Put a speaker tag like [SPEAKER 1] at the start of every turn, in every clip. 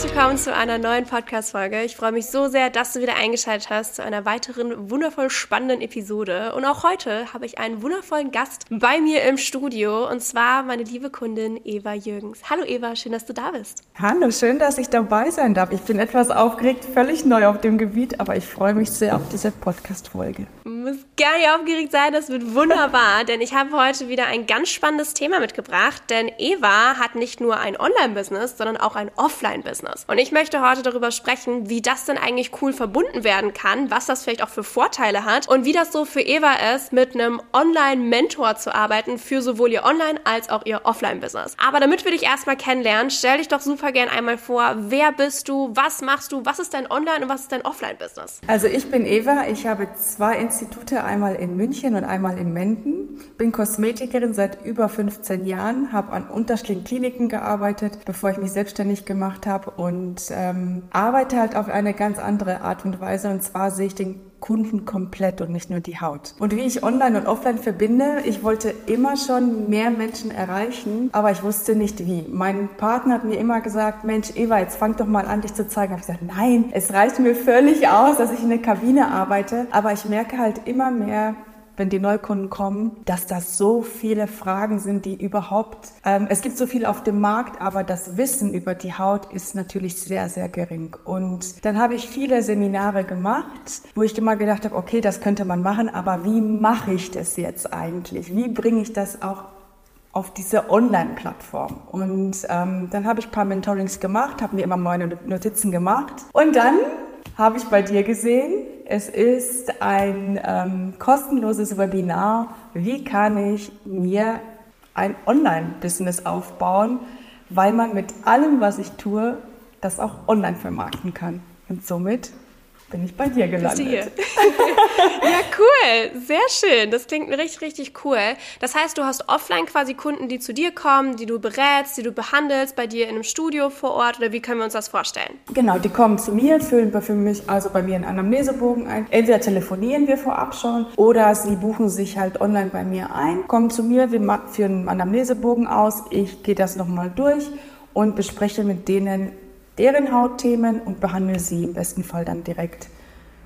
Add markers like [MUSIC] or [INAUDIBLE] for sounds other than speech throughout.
[SPEAKER 1] Herzlich willkommen zu einer neuen Podcast-Folge. Ich freue mich so sehr, dass du wieder eingeschaltet hast zu einer weiteren wundervoll spannenden Episode. Und auch heute habe ich einen wundervollen Gast bei mir im Studio und zwar meine liebe Kundin Eva Jürgens. Hallo Eva, schön, dass du da bist.
[SPEAKER 2] Hallo, schön, dass ich dabei sein darf. Ich bin etwas aufgeregt, völlig neu auf dem Gebiet, aber ich freue mich sehr auf diese Podcast-Folge.
[SPEAKER 1] Du musst gar nicht aufgeregt sein, das wird wunderbar, [LAUGHS] denn ich habe heute wieder ein ganz spannendes Thema mitgebracht, denn Eva hat nicht nur ein Online-Business, sondern auch ein Offline-Business. Business. Und ich möchte heute darüber sprechen, wie das denn eigentlich cool verbunden werden kann, was das vielleicht auch für Vorteile hat und wie das so für Eva ist, mit einem Online-Mentor zu arbeiten für sowohl ihr Online- als auch ihr Offline-Business. Aber damit wir dich erstmal kennenlernen, stell dich doch super gern einmal vor, wer bist du, was machst du, was ist dein Online- und was ist dein Offline-Business?
[SPEAKER 2] Also ich bin Eva, ich habe zwei Institute, einmal in München und einmal in Menden, bin Kosmetikerin seit über 15 Jahren, habe an unterschiedlichen Kliniken gearbeitet, bevor ich mich selbstständig gemacht habe und ähm, arbeite halt auf eine ganz andere Art und Weise. Und zwar sehe ich den Kunden komplett und nicht nur die Haut. Und wie ich online und offline verbinde, ich wollte immer schon mehr Menschen erreichen, aber ich wusste nicht wie. Mein Partner hat mir immer gesagt, Mensch, Eva, jetzt fang doch mal an, dich zu zeigen. Habe ich gesagt, nein, es reicht mir völlig aus, dass ich in der Kabine arbeite. Aber ich merke halt immer mehr, wenn die Neukunden kommen, dass das so viele Fragen sind, die überhaupt, ähm, es gibt so viel auf dem Markt, aber das Wissen über die Haut ist natürlich sehr, sehr gering. Und dann habe ich viele Seminare gemacht, wo ich immer gedacht habe, okay, das könnte man machen, aber wie mache ich das jetzt eigentlich? Wie bringe ich das auch auf diese Online-Plattform. Und ähm, dann habe ich ein paar Mentorings gemacht, habe mir immer meine Notizen gemacht. Und dann habe ich bei dir gesehen, es ist ein ähm, kostenloses Webinar. Wie kann ich mir ein Online-Business aufbauen, weil man mit allem, was ich tue, das auch online vermarkten kann. Und somit bin ich bei dir gelandet. Bist du hier? [LAUGHS]
[SPEAKER 1] ja, cool. Sehr schön. Das klingt richtig, richtig cool. Das heißt, du hast offline quasi Kunden, die zu dir kommen, die du berätst, die du behandelst, bei dir in einem Studio vor Ort oder wie können wir uns das vorstellen?
[SPEAKER 2] Genau, die kommen zu mir, füllen für mich also bei mir einen Anamnesebogen ein. Entweder telefonieren wir vorab schon oder sie buchen sich halt online bei mir ein, kommen zu mir, wir führen einen Anamnesebogen aus, ich gehe das nochmal durch und bespreche mit denen deren Hautthemen und behandle sie im besten Fall dann direkt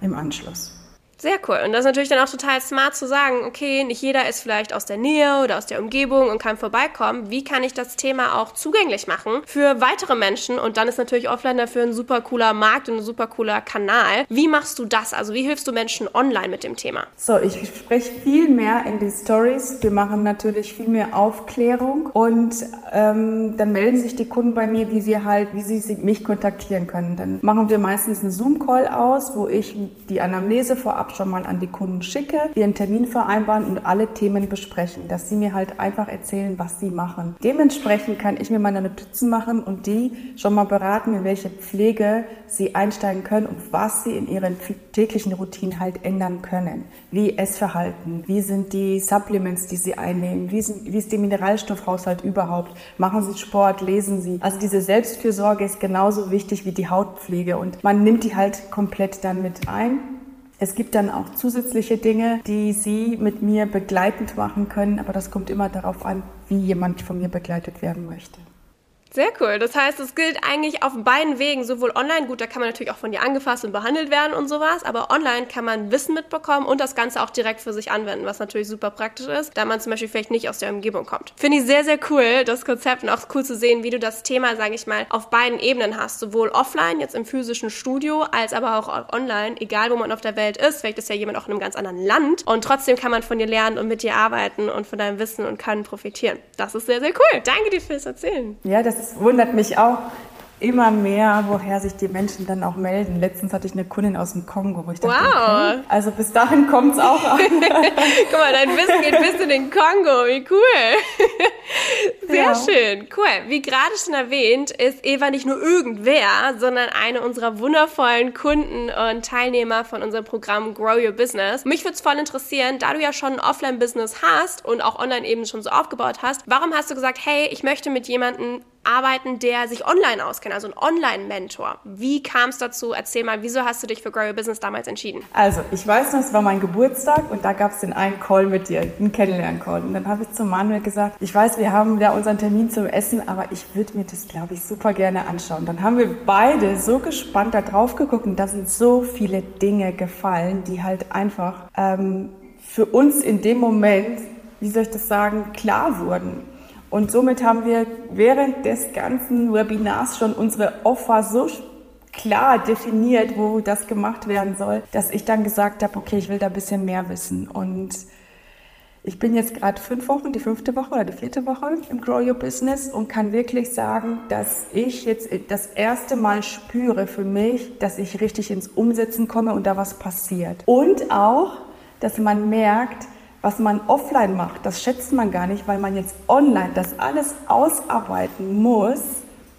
[SPEAKER 2] im Anschluss.
[SPEAKER 1] Sehr cool. Und das ist natürlich dann auch total smart zu sagen, okay, nicht jeder ist vielleicht aus der Nähe oder aus der Umgebung und kann vorbeikommen. Wie kann ich das Thema auch zugänglich machen für weitere Menschen? Und dann ist natürlich offline dafür ein super cooler Markt und ein super cooler Kanal. Wie machst du das? Also wie hilfst du Menschen online mit dem Thema?
[SPEAKER 2] So, ich spreche viel mehr in die Stories. Wir machen natürlich viel mehr Aufklärung und ähm, dann melden sich die Kunden bei mir, wie sie halt, wie sie mich kontaktieren können. Dann machen wir meistens einen Zoom-Call aus, wo ich die Anamnese vorab schon mal an die Kunden schicke, wir einen Termin vereinbaren und alle Themen besprechen, dass sie mir halt einfach erzählen, was sie machen. Dementsprechend kann ich mir meine Notizen machen und die schon mal beraten, in welche Pflege sie einsteigen können und was sie in ihren täglichen Routinen halt ändern können. Wie Essverhalten, wie sind die Supplements, die sie einnehmen, wie, sind, wie ist der Mineralstoffhaushalt überhaupt, machen sie Sport, lesen sie. Also diese Selbstfürsorge ist genauso wichtig wie die Hautpflege und man nimmt die halt komplett dann mit ein es gibt dann auch zusätzliche Dinge, die Sie mit mir begleitend machen können, aber das kommt immer darauf an, wie jemand von mir begleitet werden möchte.
[SPEAKER 1] Sehr cool. Das heißt, es gilt eigentlich auf beiden Wegen, sowohl online, gut, da kann man natürlich auch von dir angefasst und behandelt werden und sowas, aber online kann man Wissen mitbekommen und das Ganze auch direkt für sich anwenden, was natürlich super praktisch ist, da man zum Beispiel vielleicht nicht aus der Umgebung kommt. Finde ich sehr, sehr cool, das Konzept und auch cool zu sehen, wie du das Thema, sage ich mal, auf beiden Ebenen hast, sowohl offline, jetzt im physischen Studio, als aber auch online, egal wo man auf der Welt ist. Vielleicht ist ja jemand auch in einem ganz anderen Land und trotzdem kann man von dir lernen und mit dir arbeiten und von deinem Wissen und Können profitieren. Das ist sehr, sehr cool. Danke dir fürs Erzählen.
[SPEAKER 2] Ja, das wundert mich auch. immer mehr, woher sich die Menschen dann auch melden. Letztens hatte ich eine Kundin aus dem Kongo, wo ich dachte,
[SPEAKER 1] wow.
[SPEAKER 2] Okay, also bis dahin kommt es auch an. [LAUGHS]
[SPEAKER 1] Guck mal, dein Wissen geht bis in den Kongo. Wie cool. [LAUGHS] Sehr ja. schön. Cool. Wie gerade schon erwähnt, ist Eva nicht nur irgendwer, sondern eine unserer wundervollen Kunden und Teilnehmer von unserem Programm Grow Your Business. Mich würde es voll interessieren, da du ja schon ein Offline-Business hast und auch online eben schon so aufgebaut hast, warum hast du gesagt, hey, ich möchte mit jemandem arbeiten, der sich online auskennt, also ein Online-Mentor. Wie kam es dazu? Erzähl mal, wieso hast du dich für Grow Your Business damals entschieden?
[SPEAKER 2] Also, ich weiß noch, es war mein Geburtstag und da gab es den einen Call mit dir, einen Kennenlern-Call. Und dann habe ich zu Manuel gesagt, ich weiß, wir haben ja unseren Termin zum Essen, aber ich würde mir das, glaube ich, super gerne anschauen. Dann haben wir beide so gespannt da drauf geguckt und da sind so viele Dinge gefallen, die halt einfach ähm, für uns in dem Moment, wie soll ich das sagen, klar wurden. Und somit haben wir während des ganzen Webinars schon unsere Offer so klar definiert, wo das gemacht werden soll, dass ich dann gesagt habe, okay, ich will da ein bisschen mehr wissen. Und ich bin jetzt gerade fünf Wochen, die fünfte Woche oder die vierte Woche im Grow Your Business und kann wirklich sagen, dass ich jetzt das erste Mal spüre für mich, dass ich richtig ins Umsetzen komme und da was passiert. Und auch, dass man merkt, was man offline macht, das schätzt man gar nicht, weil man jetzt online das alles ausarbeiten muss,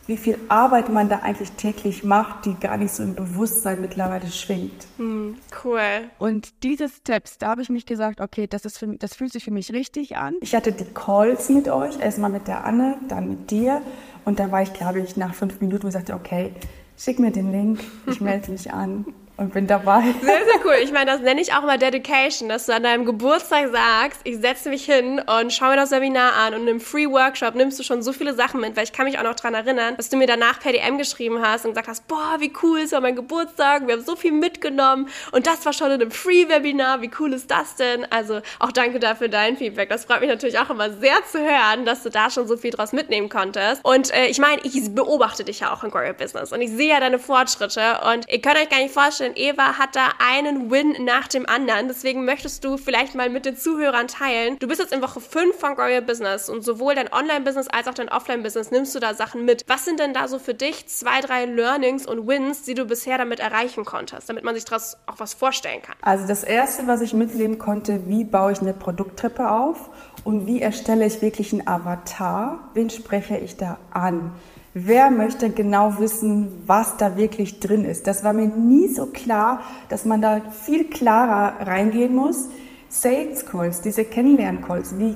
[SPEAKER 2] wie viel Arbeit man da eigentlich täglich macht, die gar nicht so im Bewusstsein mittlerweile schwingt.
[SPEAKER 1] Hm, cool.
[SPEAKER 2] Und diese Steps, da habe ich mich gesagt, okay, das, ist für, das fühlt sich für mich richtig an. Ich hatte die Calls mit euch, erstmal mit der Anne, dann mit dir. Und da war ich, glaube ich, nach fünf Minuten und sagte, okay, schick mir den Link, ich melde mich an und bin dabei. [LAUGHS]
[SPEAKER 1] Sehr, sehr cool. Ich meine, das nenne ich auch mal Dedication, dass du an deinem Geburtstag sagst, ich setze mich hin und schaue mir das Webinar an und im Free Workshop nimmst du schon so viele Sachen mit, weil ich kann mich auch noch daran erinnern, dass du mir danach per DM geschrieben hast und gesagt hast, boah, wie cool, es war mein Geburtstag, wir haben so viel mitgenommen und das war schon in einem Free Webinar, wie cool ist das denn? Also auch danke dafür dein Feedback. Das freut mich natürlich auch immer sehr zu hören, dass du da schon so viel draus mitnehmen konntest. Und äh, ich meine, ich beobachte dich ja auch in Grow Business und ich sehe ja deine Fortschritte und ihr könnt euch gar nicht vorstellen, denn Eva hat da einen Win nach dem anderen. Deswegen möchtest du vielleicht mal mit den Zuhörern teilen. Du bist jetzt in Woche 5 von Grow Your Business und sowohl dein Online-Business als auch dein Offline-Business nimmst du da Sachen mit. Was sind denn da so für dich zwei, drei Learnings und Wins, die du bisher damit erreichen konntest, damit man sich daraus auch was vorstellen kann?
[SPEAKER 2] Also das Erste, was ich mitnehmen konnte, wie baue ich eine Produkttreppe auf und wie erstelle ich wirklich einen Avatar? Wen spreche ich da an? Wer möchte genau wissen, was da wirklich drin ist. Das war mir nie so klar, dass man da viel klarer reingehen muss. Sales Calls, diese Kennenlern-Calls, wie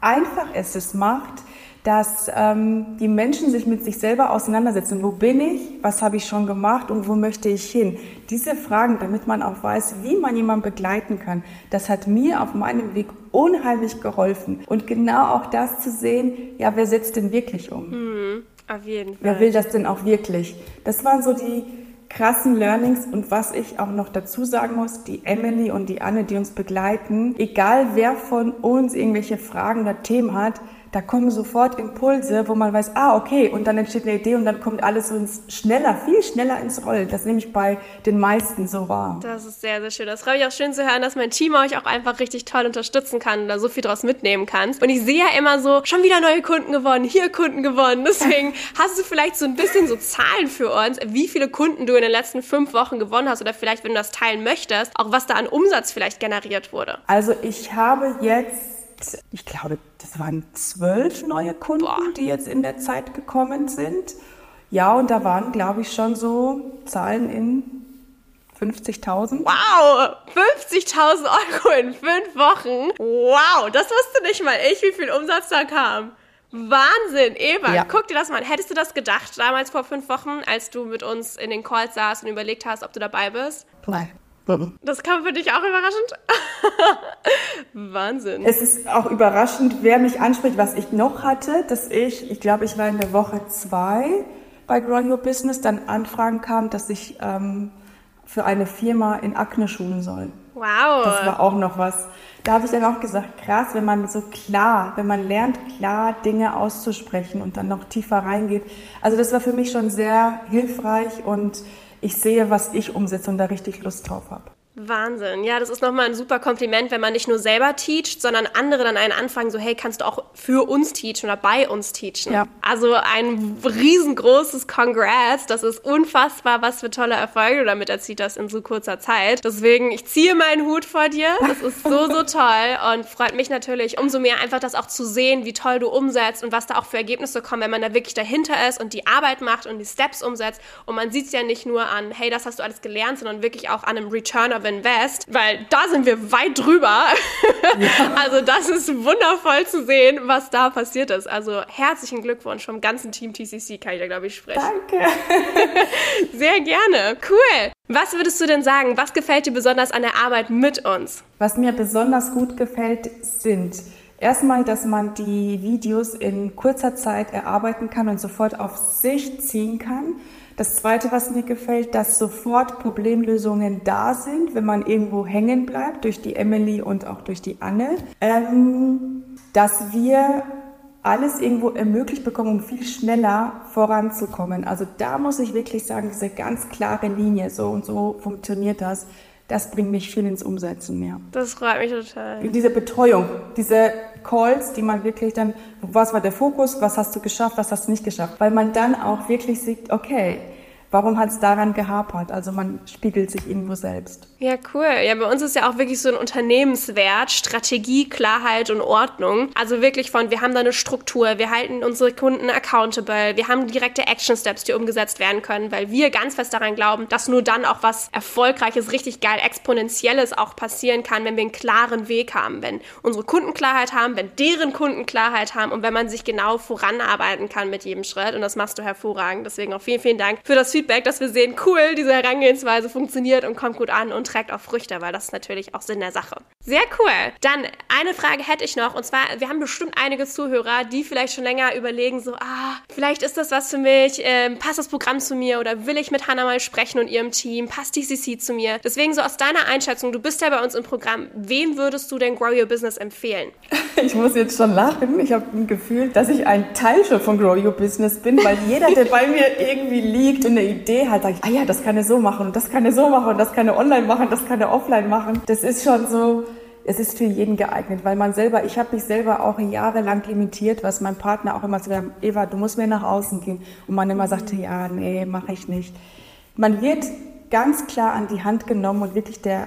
[SPEAKER 2] einfach es es macht, dass ähm, die Menschen sich mit sich selber auseinandersetzen. Wo bin ich? Was habe ich schon gemacht? Und wo möchte ich hin? Diese Fragen, damit man auch weiß, wie man jemanden begleiten kann, das hat mir auf meinem Weg unheimlich geholfen. Und genau auch das zu sehen, ja, wer setzt denn wirklich um?
[SPEAKER 1] Mhm. Auf jeden Fall.
[SPEAKER 2] Wer will das denn auch wirklich? Das waren so die krassen Learnings und was ich auch noch dazu sagen muss, die Emily und die Anne, die uns begleiten, egal wer von uns irgendwelche Fragen oder Themen hat, da kommen sofort Impulse, wo man weiß, ah, okay, und dann entsteht eine Idee und dann kommt alles so ins, schneller, viel schneller ins Rollen. Das nehme ich bei den meisten so wahr.
[SPEAKER 1] Das ist sehr, sehr schön. Das freut mich auch schön zu hören, dass mein Team euch auch einfach richtig toll unterstützen kann und da so viel draus mitnehmen kannst. Und ich sehe ja immer so, schon wieder neue Kunden gewonnen, hier Kunden gewonnen. Deswegen [LAUGHS] hast du vielleicht so ein bisschen so Zahlen für uns, wie viele Kunden du in den letzten fünf Wochen gewonnen hast oder vielleicht, wenn du das teilen möchtest, auch was da an Umsatz vielleicht generiert wurde.
[SPEAKER 2] Also ich habe jetzt ich glaube, das waren zwölf neue Kunden, die jetzt in der Zeit gekommen sind. Ja, und da waren, glaube ich, schon so Zahlen in 50.000.
[SPEAKER 1] Wow, 50.000 Euro in fünf Wochen. Wow, das wusste nicht mal ich, wie viel Umsatz da kam. Wahnsinn, Eva, ja. guck dir das mal an. Hättest du das gedacht damals vor fünf Wochen, als du mit uns in den Calls saßt und überlegt hast, ob du dabei bist?
[SPEAKER 2] Nein.
[SPEAKER 1] Das kam für dich auch überraschend? [LAUGHS] Wahnsinn.
[SPEAKER 2] Es ist auch überraschend, wer mich anspricht, was ich noch hatte, dass ich, ich glaube, ich war in der Woche zwei bei Grow Your Business, dann Anfragen kam, dass ich ähm, für eine Firma in Akne schulen soll.
[SPEAKER 1] Wow.
[SPEAKER 2] Das war auch noch was. Da habe ich dann auch gesagt, krass, wenn man so klar, wenn man lernt, klar Dinge auszusprechen und dann noch tiefer reingeht. Also das war für mich schon sehr hilfreich und ich sehe, was ich umsetze und da richtig Lust drauf habe.
[SPEAKER 1] Wahnsinn. Ja, das ist nochmal ein super Kompliment, wenn man nicht nur selber teacht, sondern andere dann einen anfangen, so, hey, kannst du auch für uns teachen oder bei uns teachen? Ja. Also ein riesengroßes Congrats. Das ist unfassbar, was für tolle Erfolge du damit erzielt hast in so kurzer Zeit. Deswegen, ich ziehe meinen Hut vor dir. Das ist so, so toll und freut mich natürlich umso mehr einfach das auch zu sehen, wie toll du umsetzt und was da auch für Ergebnisse kommen, wenn man da wirklich dahinter ist und die Arbeit macht und die Steps umsetzt. Und man sieht es ja nicht nur an, hey, das hast du alles gelernt, sondern wirklich auch an einem Return of Invest, weil da sind wir weit drüber. Ja. [LAUGHS] Also das ist wundervoll zu sehen, was da passiert ist. Also herzlichen Glückwunsch vom ganzen Team TCC, kann ich da glaube ich sprechen.
[SPEAKER 2] Danke. [LAUGHS]
[SPEAKER 1] Sehr gerne. Cool. Was würdest du denn sagen? Was gefällt dir besonders an der Arbeit mit uns?
[SPEAKER 2] Was mir besonders gut gefällt, sind erstmal, dass man die Videos in kurzer Zeit erarbeiten kann und sofort auf sich ziehen kann. Das Zweite, was mir gefällt, dass sofort Problemlösungen da sind, wenn man irgendwo hängen bleibt, durch die Emily und auch durch die Anne. Ähm, dass wir alles irgendwo ermöglicht bekommen, um viel schneller voranzukommen. Also da muss ich wirklich sagen, diese ganz klare Linie, so und so funktioniert das, das bringt mich viel ins Umsetzen, ja.
[SPEAKER 1] Das freut mich total.
[SPEAKER 2] Diese Betreuung, diese Calls, die man wirklich dann, was war der Fokus, was hast du geschafft, was hast du nicht geschafft, weil man dann auch wirklich sieht, okay, warum hat es daran gehapert? Also man spiegelt sich irgendwo selbst.
[SPEAKER 1] Ja, cool. Ja, bei uns ist ja auch wirklich so ein Unternehmenswert, Strategie, Klarheit und Ordnung. Also wirklich von, wir haben da eine Struktur, wir halten unsere Kunden accountable, wir haben direkte Action Steps, die umgesetzt werden können, weil wir ganz fest daran glauben, dass nur dann auch was Erfolgreiches, richtig geil, Exponentielles auch passieren kann, wenn wir einen klaren Weg haben, wenn unsere Kunden Klarheit haben, wenn deren Kunden Klarheit haben und wenn man sich genau voranarbeiten kann mit jedem Schritt. Und das machst du hervorragend. Deswegen auch vielen, vielen Dank für das Feedback dass wir sehen, cool, diese Herangehensweise funktioniert und kommt gut an und trägt auch Früchte, weil das ist natürlich auch Sinn der Sache. Sehr cool. Dann eine Frage hätte ich noch und zwar, wir haben bestimmt einige Zuhörer, die vielleicht schon länger überlegen, so, ah, vielleicht ist das was für mich, ähm, passt das Programm zu mir oder will ich mit Hannah mal sprechen und ihrem Team, passt DCC zu mir? Deswegen so aus deiner Einschätzung, du bist ja bei uns im Programm, wem würdest du denn Grow Your Business empfehlen? [LAUGHS]
[SPEAKER 2] Ich muss jetzt schon lachen. Ich habe ein Gefühl, dass ich ein Teil schon von Grow Your Business bin, weil jeder, der bei mir irgendwie liegt und eine Idee hat, sage ich, ah ja, das kann er so machen und das kann er so machen und das kann er online machen, das kann er offline machen. Das ist schon so, es ist für jeden geeignet, weil man selber, ich habe mich selber auch jahrelang limitiert, was mein Partner auch immer sagt, Eva, du musst mehr nach außen gehen. Und man immer sagte, ja, nee, mache ich nicht. Man wird ganz klar an die Hand genommen und wirklich der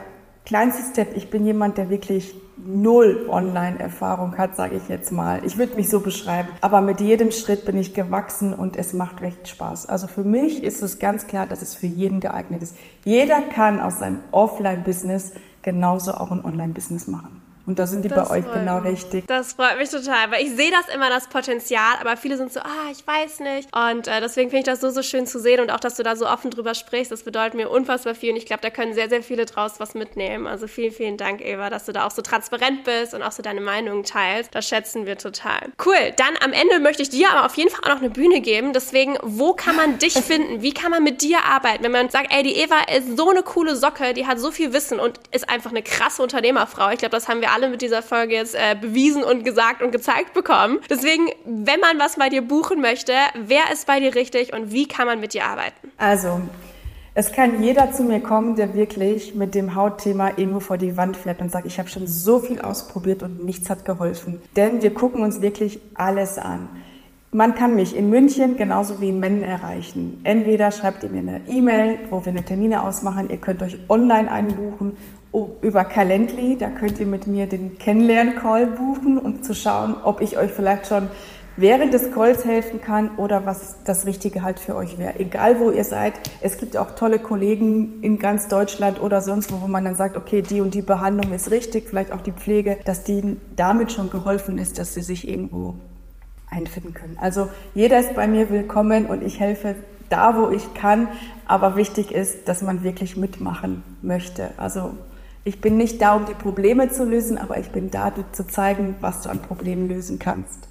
[SPEAKER 2] kleinste Step, ich bin jemand, der wirklich null Online-Erfahrung hat, sage ich jetzt mal. Ich würde mich so beschreiben. Aber mit jedem Schritt bin ich gewachsen und es macht recht Spaß. Also für mich ist es ganz klar, dass es für jeden geeignet ist. Jeder kann aus seinem Offline-Business genauso auch ein Online-Business machen. Und da sind die das bei euch genau mich. richtig.
[SPEAKER 1] Das freut mich total, weil ich sehe das immer, das Potenzial, aber viele sind so, ah, ich weiß nicht. Und äh, deswegen finde ich das so, so schön zu sehen und auch, dass du da so offen drüber sprichst. Das bedeutet mir unfassbar viel und ich glaube, da können sehr, sehr viele draus was mitnehmen. Also vielen, vielen Dank, Eva, dass du da auch so transparent bist und auch so deine Meinungen teilst. Das schätzen wir total. Cool, dann am Ende möchte ich dir aber auf jeden Fall auch noch eine Bühne geben. Deswegen, wo kann man dich [LAUGHS] finden? Wie kann man mit dir arbeiten? Wenn man sagt, ey, die Eva ist so eine coole Socke, die hat so viel Wissen und ist einfach eine krasse Unternehmerfrau. Ich glaube, das haben wir alle alle mit dieser Folge jetzt äh, bewiesen und gesagt und gezeigt bekommen. Deswegen, wenn man was bei dir buchen möchte, wer ist bei dir richtig und wie kann man mit dir arbeiten?
[SPEAKER 2] Also, es kann jeder zu mir kommen, der wirklich mit dem Hautthema irgendwo vor die Wand fährt und sagt, ich habe schon so viel ausprobiert und nichts hat geholfen. Denn wir gucken uns wirklich alles an. Man kann mich in München genauso wie in Mennen erreichen. Entweder schreibt ihr mir eine E-Mail, wo wir eine Termine ausmachen. Ihr könnt euch online einbuchen über Calendly. Da könnt ihr mit mir den Kennenlern-Call buchen, um zu schauen, ob ich euch vielleicht schon während des Calls helfen kann oder was das Richtige halt für euch wäre. Egal wo ihr seid. Es gibt auch tolle Kollegen in ganz Deutschland oder sonst wo, wo man dann sagt, okay, die und die Behandlung ist richtig, vielleicht auch die Pflege, dass denen damit schon geholfen ist, dass sie sich irgendwo einfinden können. Also jeder ist bei mir willkommen und ich helfe da, wo ich kann. Aber wichtig ist, dass man wirklich mitmachen möchte. Also ich bin nicht da, um die Probleme zu lösen, aber ich bin da, dir zu zeigen, was du an Problemen lösen kannst.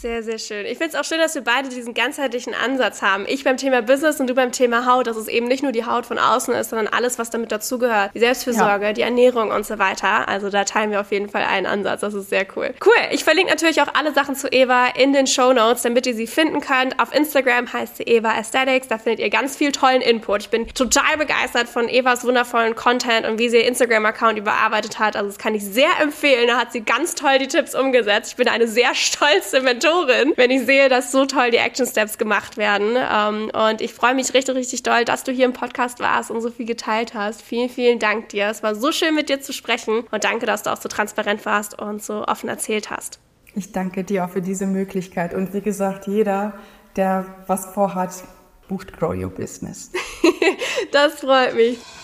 [SPEAKER 1] Sehr, sehr schön. Ich finde es auch schön, dass wir beide diesen ganzheitlichen Ansatz haben. Ich beim Thema Business und du beim Thema Haut, dass es eben nicht nur die Haut von außen ist, sondern alles, was damit dazugehört. Die Selbstfürsorge, ja. die Ernährung und so weiter. Also da teilen wir auf jeden Fall einen Ansatz. Das ist sehr cool. Cool. Ich verlinke natürlich auch alle Sachen zu Eva in den Show Notes, damit ihr sie finden könnt. Auf Instagram heißt sie Eva Aesthetics. Da findet ihr ganz viel tollen Input. Ich bin total begeistert von Evas wundervollen Content und wie sie ihr Instagram-Account überarbeitet hat. Also das kann ich sehr empfehlen. Da hat sie ganz toll die Tipps umgesetzt. Ich bin eine sehr stolze Mentorin Mentorin, wenn ich sehe, dass so toll die Action Steps gemacht werden. Ähm, und ich freue mich richtig, richtig doll, dass du hier im Podcast warst und so viel geteilt hast. Vielen, vielen Dank dir. Es war so schön, mit dir zu sprechen. Und danke, dass du auch so transparent warst und so offen erzählt hast.
[SPEAKER 2] Ich danke dir auch für diese Möglichkeit. Und wie gesagt, jeder, der was vorhat, bucht Grow Your Business. [LAUGHS]
[SPEAKER 1] das freut mich.